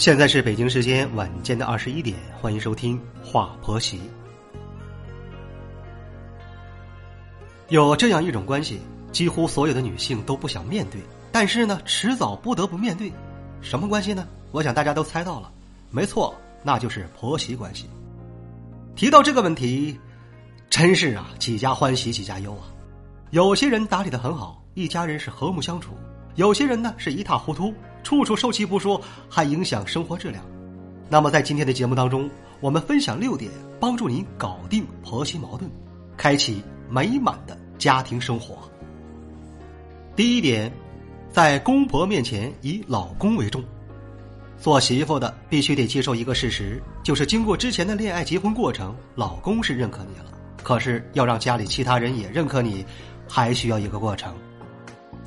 现在是北京时间晚间的二十一点，欢迎收听《话婆媳》。有这样一种关系，几乎所有的女性都不想面对，但是呢，迟早不得不面对。什么关系呢？我想大家都猜到了，没错，那就是婆媳关系。提到这个问题，真是啊，几家欢喜几家忧啊。有些人打理的很好，一家人是和睦相处；有些人呢是一塌糊涂。处处受气不说，还影响生活质量。那么，在今天的节目当中，我们分享六点帮助您搞定婆媳矛盾，开启美满的家庭生活。第一点，在公婆面前以老公为重。做媳妇的必须得接受一个事实，就是经过之前的恋爱、结婚过程，老公是认可你了。可是要让家里其他人也认可你，还需要一个过程。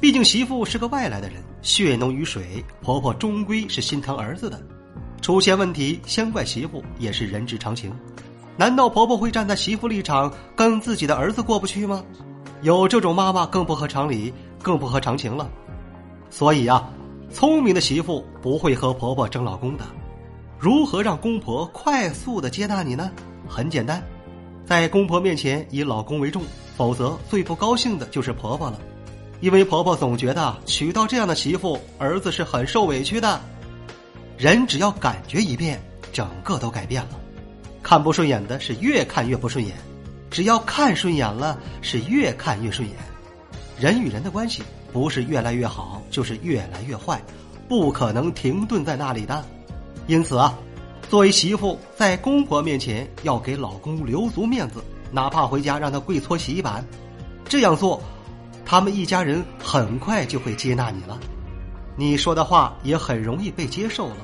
毕竟媳妇是个外来的人，血浓于水，婆婆终归是心疼儿子的。出现问题先怪媳妇也是人之常情。难道婆婆会站在媳妇立场跟自己的儿子过不去吗？有这种妈妈更不合常理，更不合常情了。所以啊，聪明的媳妇不会和婆婆争老公的。如何让公婆快速的接纳你呢？很简单，在公婆面前以老公为重，否则最不高兴的就是婆婆了。因为婆婆总觉得娶到这样的媳妇，儿子是很受委屈的。人只要感觉一变，整个都改变了。看不顺眼的是越看越不顺眼，只要看顺眼了，是越看越顺眼。人与人的关系不是越来越好，就是越来越坏，不可能停顿在那里的。因此啊，作为媳妇，在公婆面前要给老公留足面子，哪怕回家让他跪搓洗衣板，这样做。他们一家人很快就会接纳你了，你说的话也很容易被接受了，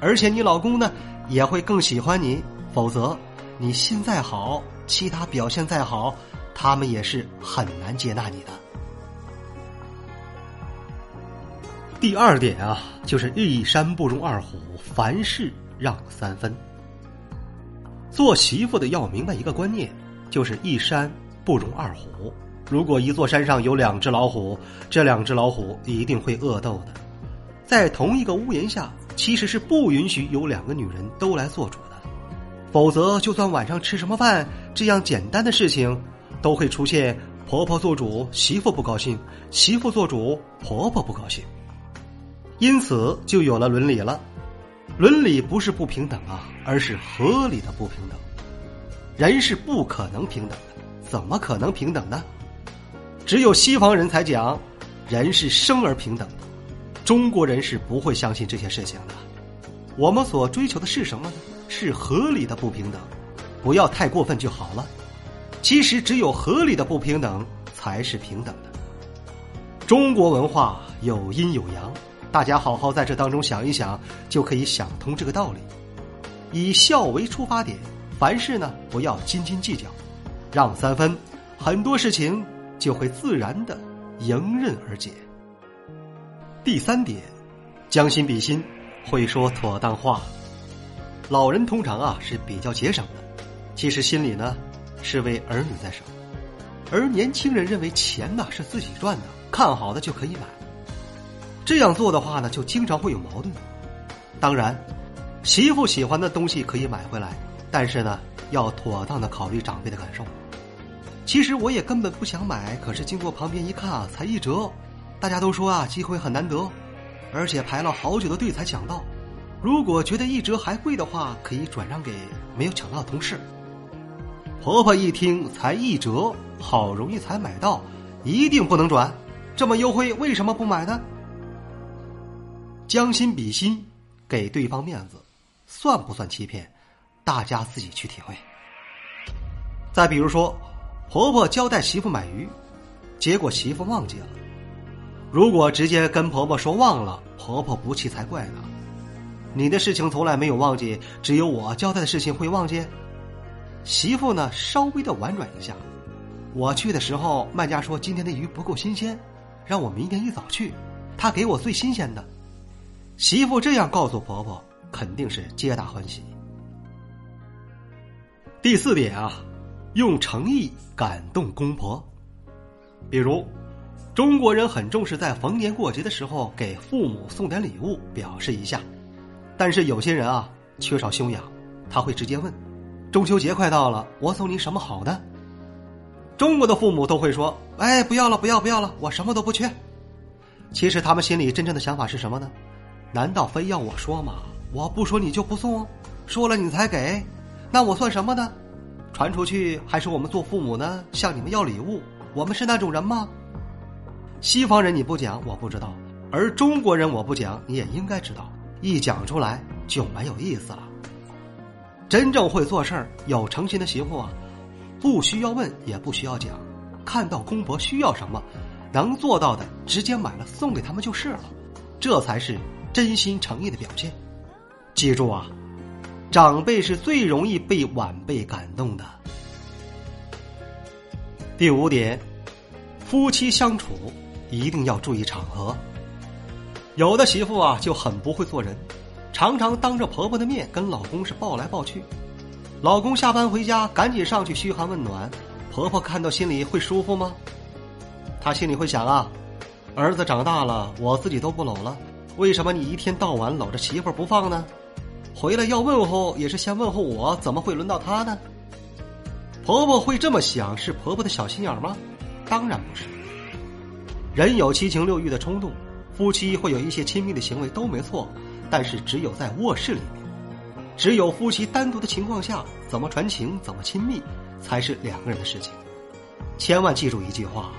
而且你老公呢也会更喜欢你。否则，你心再好，其他表现再好，他们也是很难接纳你的。第二点啊，就是一山不容二虎，凡事让三分。做媳妇的要明白一个观念，就是一山不容二虎。如果一座山上有两只老虎，这两只老虎一定会恶斗的。在同一个屋檐下，其实是不允许有两个女人都来做主的，否则就算晚上吃什么饭这样简单的事情，都会出现婆婆做主，媳妇不高兴；媳妇做主，婆婆不高兴。因此就有了伦理了。伦理不是不平等啊，而是合理的不平等。人是不可能平等的，怎么可能平等呢？只有西方人才讲，人是生而平等的，中国人是不会相信这些事情的。我们所追求的是什么呢？是合理的不平等，不要太过分就好了。其实只有合理的不平等才是平等的。中国文化有阴有阳，大家好好在这当中想一想，就可以想通这个道理。以孝为出发点，凡事呢不要斤斤计较，让三分，很多事情。就会自然的迎刃而解。第三点，将心比心，会说妥当话。老人通常啊是比较节省的，其实心里呢是为儿女在省，而年轻人认为钱呢是自己赚的，看好的就可以买。这样做的话呢，就经常会有矛盾。当然，媳妇喜欢的东西可以买回来，但是呢，要妥当的考虑长辈的感受。其实我也根本不想买，可是经过旁边一看啊，才一折。大家都说啊，机会很难得，而且排了好久的队才抢到。如果觉得一折还贵的话，可以转让给没有抢到的同事。婆婆一听才一折，好容易才买到，一定不能转。这么优惠，为什么不买呢？将心比心，给对方面子，算不算欺骗？大家自己去体会。再比如说。婆婆交代媳妇买鱼，结果媳妇忘记了。如果直接跟婆婆说忘了，婆婆不气才怪呢。你的事情从来没有忘记，只有我交代的事情会忘记。媳妇呢，稍微的婉转一下。我去的时候，卖家说今天的鱼不够新鲜，让我明天一早去。他给我最新鲜的。媳妇这样告诉婆婆，肯定是皆大欢喜。第四点啊。用诚意感动公婆，比如，中国人很重视在逢年过节的时候给父母送点礼物，表示一下。但是有些人啊，缺少修养，他会直接问：“中秋节快到了，我送你什么好的？”中国的父母都会说：“哎，不要了，不要，不要了，我什么都不缺。”其实他们心里真正的想法是什么呢？难道非要我说吗？我不说你就不送，说了你才给，那我算什么呢？传出去还是我们做父母呢？向你们要礼物，我们是那种人吗？西方人你不讲我不知道，而中国人我不讲你也应该知道，一讲出来就没有意思了。真正会做事儿、有诚心的媳妇啊，不需要问也不需要讲，看到公婆需要什么，能做到的直接买了送给他们就是了，这才是真心诚意的表现。记住啊。长辈是最容易被晚辈感动的。第五点，夫妻相处一定要注意场合。有的媳妇啊就很不会做人，常常当着婆婆的面跟老公是抱来抱去。老公下班回家赶紧上去嘘寒问暖，婆婆看到心里会舒服吗？她心里会想啊，儿子长大了，我自己都不搂了，为什么你一天到晚搂着媳妇不放呢？回来要问候，也是先问候我，怎么会轮到他呢？婆婆会这么想，是婆婆的小心眼吗？当然不是。人有七情六欲的冲动，夫妻会有一些亲密的行为都没错，但是只有在卧室里面，只有夫妻单独的情况下，怎么传情，怎么亲密，才是两个人的事情。千万记住一句话：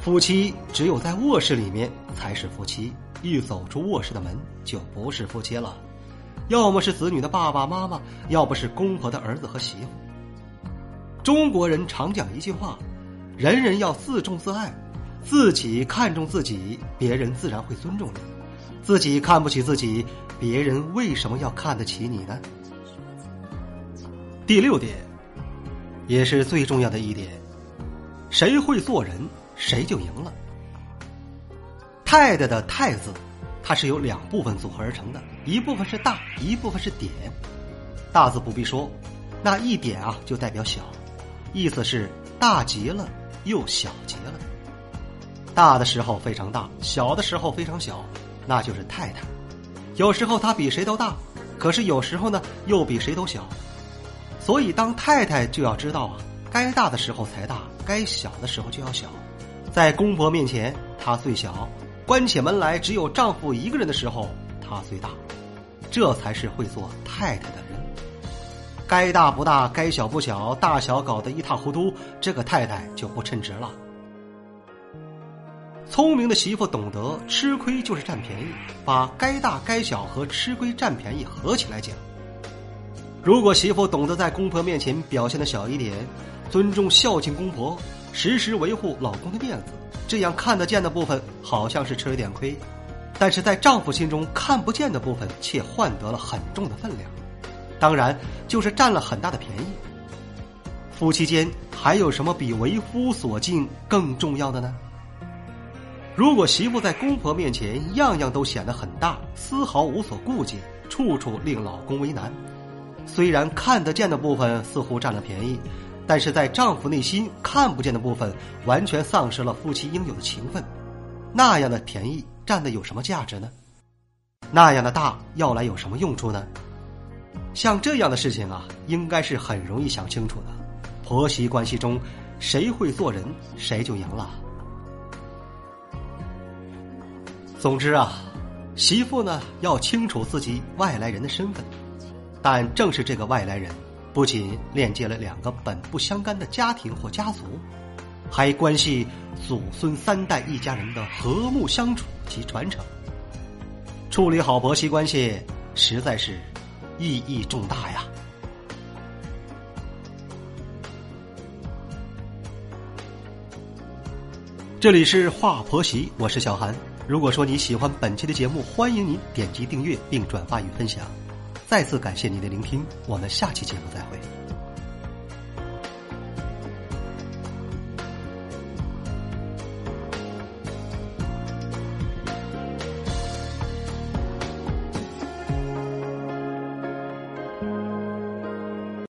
夫妻只有在卧室里面才是夫妻，一走出卧室的门就不是夫妻了。要么是子女的爸爸妈妈，要不是公婆的儿子和媳妇。中国人常讲一句话：“人人要自重自爱，自己看重自己，别人自然会尊重你；自己看不起自己，别人为什么要看得起你呢？”第六点，也是最重要的一点：谁会做人，谁就赢了。太太的“太”字。它是由两部分组合而成的，一部分是大，一部分是点。大字不必说，那一点啊就代表小，意思是大极了又小极了。大的时候非常大，小的时候非常小，那就是太太。有时候她比谁都大，可是有时候呢又比谁都小。所以当太太就要知道啊，该大的时候才大，该小的时候就要小。在公婆面前，她最小。关起门来只有丈夫一个人的时候，她最大，这才是会做太太的人。该大不大，该小不小，大小搞得一塌糊涂，这个太太就不称职了。聪明的媳妇懂得吃亏就是占便宜，把该大该小和吃亏占便宜合起来讲。如果媳妇懂得在公婆面前表现的小一点，尊重孝敬公婆，时时维护老公的面子。这样看得见的部分好像是吃了点亏，但是在丈夫心中看不见的部分却换得了很重的分量，当然就是占了很大的便宜。夫妻间还有什么比为夫所敬更重要的呢？如果媳妇在公婆面前样样都显得很大，丝毫无所顾忌，处处令老公为难，虽然看得见的部分似乎占了便宜。但是在丈夫内心看不见的部分，完全丧失了夫妻应有的情分，那样的便宜占的有什么价值呢？那样的大要来有什么用处呢？像这样的事情啊，应该是很容易想清楚的。婆媳关系中，谁会做人，谁就赢了。总之啊，媳妇呢要清楚自己外来人的身份，但正是这个外来人。不仅链接了两个本不相干的家庭或家族，还关系祖孙三代一家人的和睦相处及传承。处理好婆媳关系，实在是意义重大呀！这里是华婆媳，我是小韩。如果说你喜欢本期的节目，欢迎您点击订阅并转发与分享。再次感谢您的聆听，我们下期节目再会。